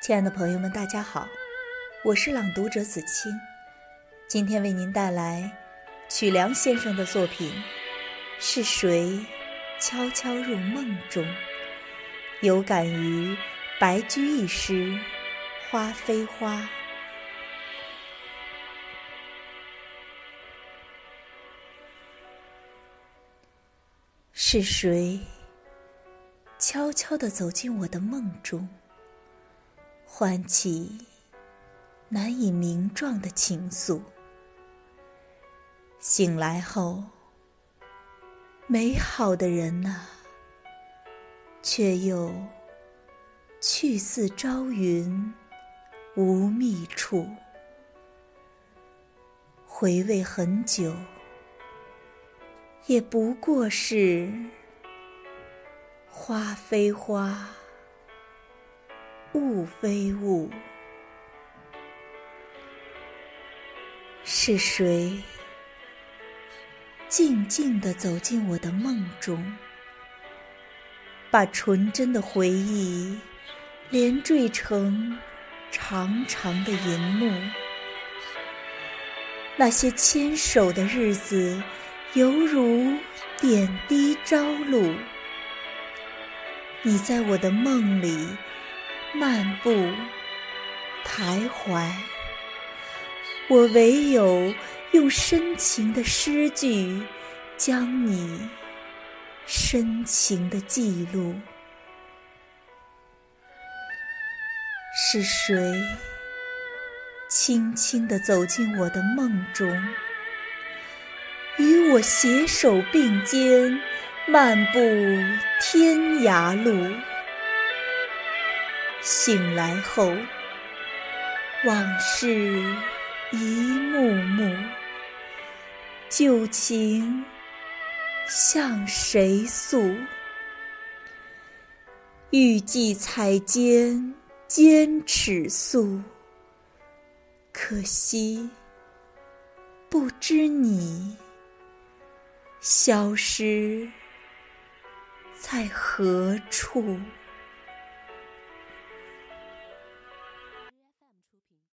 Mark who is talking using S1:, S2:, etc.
S1: 亲爱的朋友们，大家好，我是朗读者子清，今天为您带来曲梁先生的作品《是谁悄悄入梦中》，有感于白居易诗《花非花》。是谁悄悄地走进我的梦中？唤起难以名状的情愫。醒来后，美好的人呐，却又去似朝云无觅处。回味很久，也不过是花非花。物非物，是谁静静地走进我的梦中，把纯真的回忆连缀成长长的银幕？那些牵手的日子，犹如点滴朝露。你在我的梦里。漫步，徘徊，我唯有用深情的诗句，将你深情的记录。是谁轻轻地走进我的梦中，与我携手并肩，漫步天涯路？醒来后，往事一幕幕，旧情向谁诉？欲寄彩笺兼尺素，可惜不知你消失在何处。